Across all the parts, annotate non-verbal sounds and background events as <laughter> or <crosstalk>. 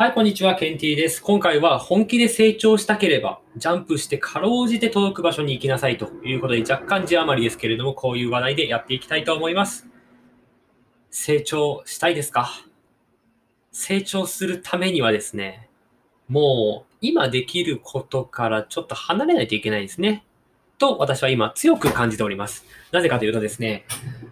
はい、こんにちは、ケンティーです。今回は本気で成長したければ、ジャンプしてかろうじて届く場所に行きなさいということで、若干字余りですけれども、こういう話題でやっていきたいと思います。成長したいですか？成長するためにはですね、もう今できることからちょっと離れないといけないですね。と私は今強く感じております。なぜかというとですね、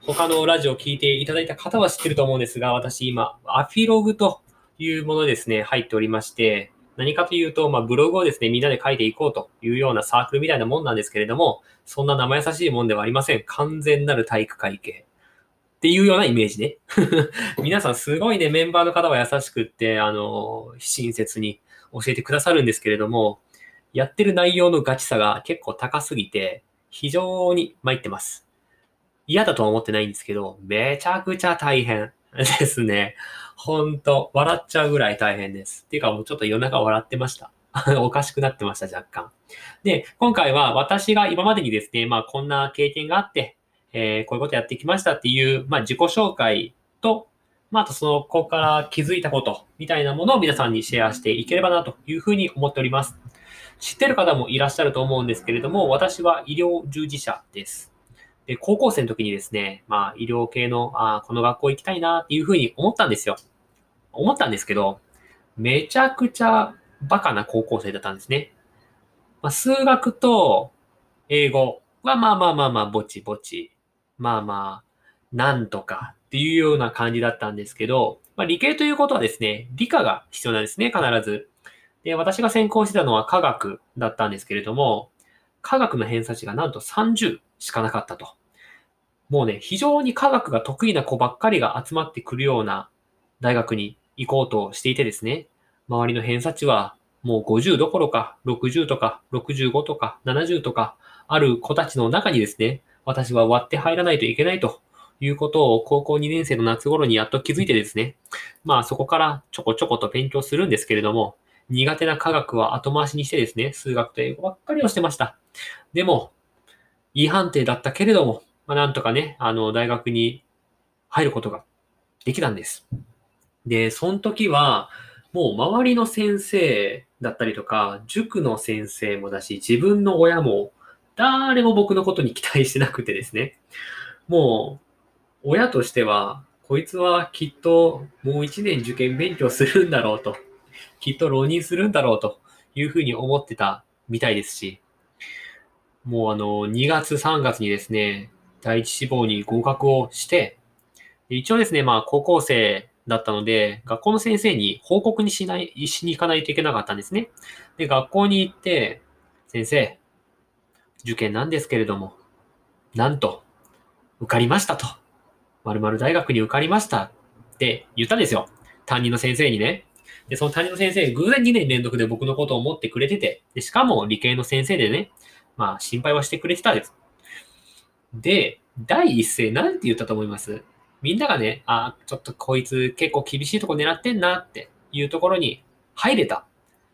他のラジオを聞いていただいた方は知ってると思うんですが、私今、アフィログというものですね、入っておりまして、何かというと、まあ、ブログをですね、みんなで書いていこうというようなサークルみたいなもんなんですけれども、そんな生優しいもんではありません。完全なる体育会系。っていうようなイメージね。<laughs> 皆さんすごいね、メンバーの方は優しくって、あの、親切に教えてくださるんですけれども、やってる内容のガチさが結構高すぎて、非常に参ってます。嫌だとは思ってないんですけど、めちゃくちゃ大変ですね。ほんと、笑っちゃうぐらい大変です。っていうかもうちょっと夜中笑ってました。<laughs> おかしくなってました、若干。で、今回は私が今までにですね、まあこんな経験があって、えーこういうことやってきましたっていう、まあ自己紹介と、まああとその、ここから気づいたことみたいなものを皆さんにシェアしていければなというふうに思っております。知ってる方もいらっしゃると思うんですけれども、私は医療従事者です。で、高校生の時にですね、まあ医療系の、あーこの学校行きたいなっていうふうに思ったんですよ。思ったんですけど、めちゃくちゃバカな高校生だったんですね。まあ、数学と英語はまあまあまあまあ、ぼちぼち。まあまあ、なんとかっていうような感じだったんですけど、まあ、理系ということはですね、理科が必要なんですね、必ず。で、私が専攻してたのは科学だったんですけれども、科学の偏差値がなんと30しかなかったと。もうね、非常に科学が得意な子ばっかりが集まってくるような大学に行こうとしていてですね、周りの偏差値はもう50どころか60とか65とか70とかある子たちの中にですね、私は割って入らないといけないということを高校2年生の夏頃にやっと気づいてですね、まあそこからちょこちょこと勉強するんですけれども、苦手な科学は後回しにしてですね、数学と英語ばっかりをしてました。でも、いい判定だったけれども、まあ、なんとかね、あの、大学に入ることができたんです。で、その時は、もう周りの先生だったりとか、塾の先生もだし、自分の親も、誰も僕のことに期待してなくてですね。もう、親としては、こいつはきっともう一年受験勉強するんだろうと、きっと浪人するんだろうというふうに思ってたみたいですし、もうあの、2月3月にですね、第一志望に合格をして、一応ですね、まあ高校生だったので、学校の先生に報告にしない、しに行かないといけなかったんですね。で、学校に行って、先生、受験なんですけれども、なんと、受かりましたと。〇〇大学に受かりましたって言ったんですよ。担任の先生にね。で、その担任の先生、偶然2年連続で僕のことを思ってくれてて、でしかも理系の先生でね、まあ心配はしてくれてたんです。で、第一声なんて言ったと思います？みんながね、あ、ちょっとこいつ結構厳しいとこ狙ってんなっていうところに入れた。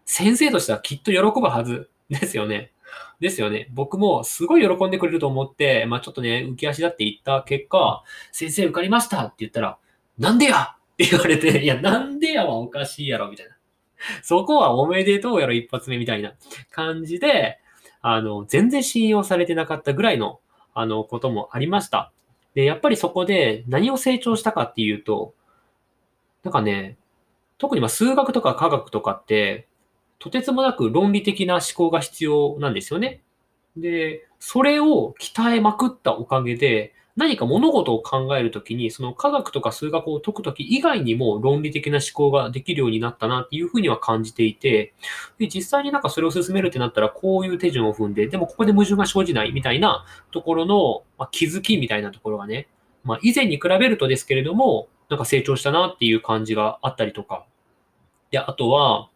先生としてはきっと喜ぶはず <laughs> ですよね。ですよね。僕もすごい喜んでくれると思って、まあちょっとね、浮き足立って言った結果、先生受かりましたって言ったら、なんでや？って言われて、いや、なんでやはおかしいやろ、みたいな。そこはおめでとうやろ、一発目みたいな感じで、あの、全然信用されてなかったぐらいの、あの、こともありました。で、やっぱりそこで何を成長したかっていうと、なんかね、特にま数学とか科学とかって、とてつもなく論理的な思考が必要なんですよね。で、それを鍛えまくったおかげで、何か物事を考えるときに、その科学とか数学を解くとき以外にも論理的な思考ができるようになったなっていうふうには感じていて、で実際になんかそれを進めるってなったら、こういう手順を踏んで、でもここで矛盾が生じないみたいなところの、まあ、気づきみたいなところがね、まあ、以前に比べるとですけれども、なんか成長したなっていう感じがあったりとか。で、あとは、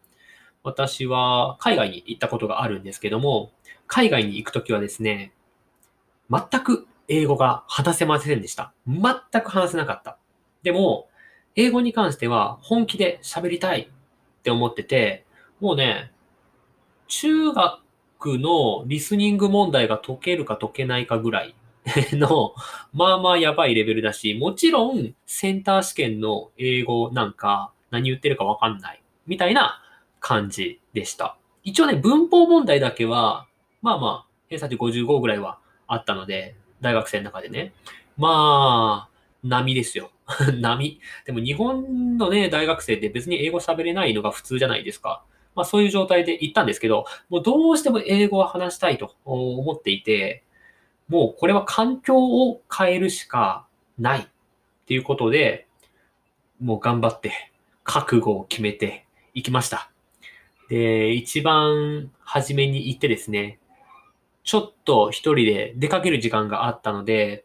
私は海外に行ったことがあるんですけども、海外に行くときはですね、全く英語が話せませんでした。全く話せなかった。でも、英語に関しては本気で喋りたいって思ってて、もうね、中学のリスニング問題が解けるか解けないかぐらいの、まあまあやばいレベルだし、もちろんセンター試験の英語なんか何言ってるかわかんない。みたいな感じでした。一応ね、文法問題だけは、まあまあ、偏差値55ぐらいはあったので、大学生の中でね。まあ、波ですよ。<laughs> 波。でも日本のね、大学生って別に英語喋れないのが普通じゃないですか。まあそういう状態で行ったんですけど、もうどうしても英語は話したいと思っていて、もうこれは環境を変えるしかないっていうことで、もう頑張って覚悟を決めていきました。で、一番初めに行ってですね、ちょっと一人で出かける時間があったので、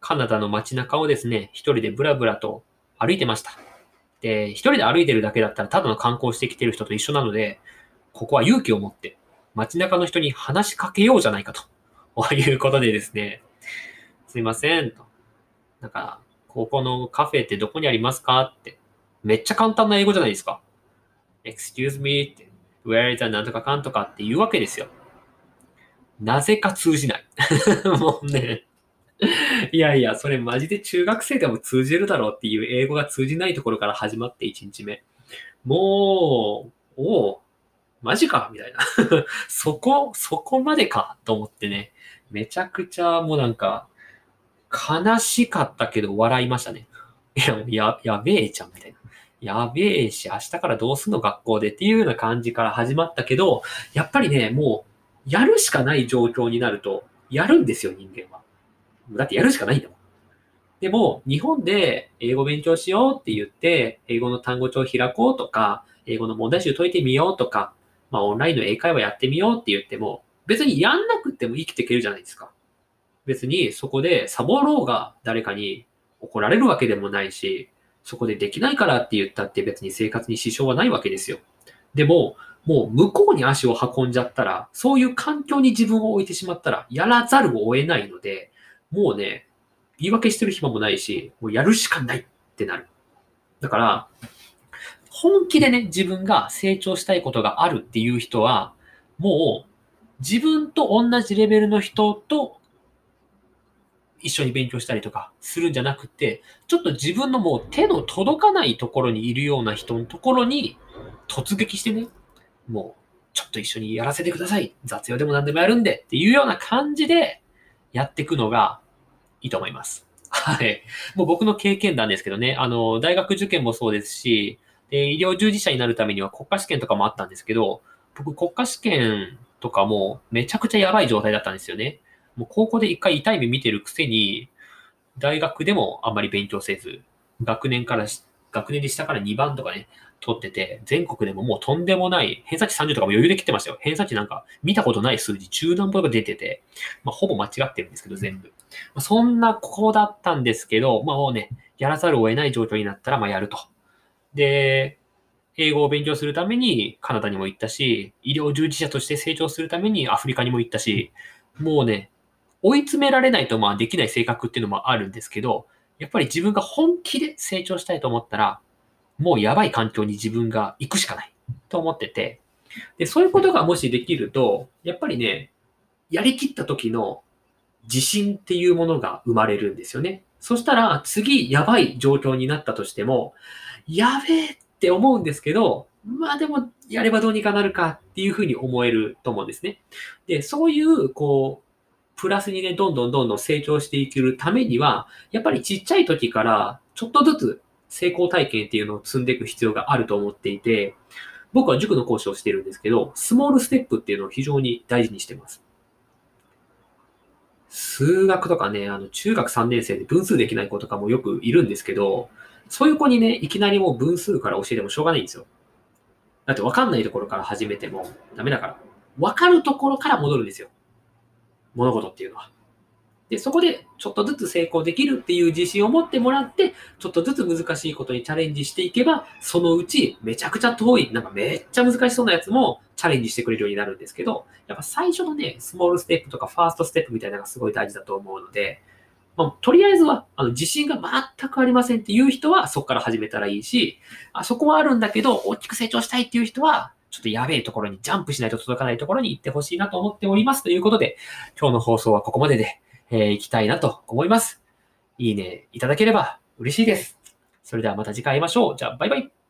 カナダの街中をですね、一人でブラブラと歩いてました。で、一人で歩いてるだけだったらただの観光してきてる人と一緒なので、ここは勇気を持って街中の人に話しかけようじゃないかと。いうことでですね、すいません、と。なんか、ここのカフェってどこにありますかって。めっちゃ簡単な英語じゃないですか。excuse me って、where is a なんとかかんとかって言うわけですよ。なぜか通じない。<laughs> もうね、いやいや、それマジで中学生でも通じるだろうっていう英語が通じないところから始まって1日目。もう、おう、マジかみたいな。<laughs> そこ、そこまでかと思ってね。めちゃくちゃもうなんか、悲しかったけど笑いましたね。いや、や、やべえじゃん、みたいな。やべえし、明日からどうすんの学校でっていうような感じから始まったけど、やっぱりね、もう、やるしかない状況になると、やるんですよ、人間は。だってやるしかないんだもん。でも、日本で英語勉強しようって言って、英語の単語帳開こうとか、英語の問題集解いてみようとか、まあオンラインの英会話やってみようって言っても、別にやんなくても生きていけるじゃないですか。別にそこでサボろうが誰かに怒られるわけでもないし、そこでできないからって言ったって別に生活に支障はないわけですよ。でも、もう向こうに足を運んじゃったら、そういう環境に自分を置いてしまったら、やらざるを得ないので、もうね、言い訳してる暇もないし、もうやるしかないってなる。だから、本気でね、自分が成長したいことがあるっていう人は、もう自分と同じレベルの人と一緒に勉強したりとかするんじゃなくて、ちょっと自分のもう手の届かないところにいるような人のところに突撃してね、もうちょっと一緒にやらせてください。雑用でも何でもやるんでっていうような感じでやっていくのがいいと思います。はい。もう僕の経験談ですけどね、あの、大学受験もそうですし、で医療従事者になるためには国家試験とかもあったんですけど、僕国家試験とかもめちゃくちゃやばい状態だったんですよね。もう高校で一回痛い目見てるくせに、大学でもあんまり勉強せず、学年から、学年で下から2番とかね、取ってて、全国でももうとんでもない、偏差値30とかも余裕で来てましたよ。偏差値なんか見たことない数字、中段歩が出てて、まあ、ほぼ間違ってるんですけど、全部。まあ、そんな子だったんですけど、まあもうね、やらざるを得ない状況になったら、まあやると。で、英語を勉強するためにカナダにも行ったし、医療従事者として成長するためにアフリカにも行ったし、もうね、追い詰められないとまあできない性格っていうのもあるんですけど、やっぱり自分が本気で成長したいと思ったら、もうやばい環境に自分が行くしかないと思ってて、で、そういうことがもしできると、やっぱりね、やりきった時の自信っていうものが生まれるんですよね。そしたら次やばい状況になったとしても、やべえって思うんですけど、まあでもやればどうにかなるかっていうふうに思えると思うんですね。で、そういう、こう、プラスにね、どんどんどんどん成長していけるためには、やっぱりちっちゃい時からちょっとずつ成功体験っていうのを積んでいく必要があると思っていて、僕は塾の講師をしてるんですけど、スモールステップっていうのを非常に大事にしてます。数学とかね、あの、中学3年生で分数できない子とかもよくいるんですけど、そういう子にね、いきなりもう分数から教えてもしょうがないんですよ。だって分かんないところから始めてもダメだから。分かるところから戻るんですよ。物事っていうのは。で、そこでちょっとずつ成功できるっていう自信を持ってもらって、ちょっとずつ難しいことにチャレンジしていけば、そのうちめちゃくちゃ遠い、なんかめっちゃ難しそうなやつもチャレンジしてくれるようになるんですけど、やっぱ最初のね、スモールステップとかファーストステップみたいなのがすごい大事だと思うので、まあ、とりあえずは、あの、自信が全くありませんっていう人は、そこから始めたらいいし、あそこはあるんだけど、大きく成長したいっていう人は、ちょっとやべえところにジャンプしないと届かないところに行ってほしいなと思っております。ということで、今日の放送はここまでで、えー、行きたいなと思います。いいねいただければ嬉しいです。それではまた次回会いましょう。じゃあ、バイバイ。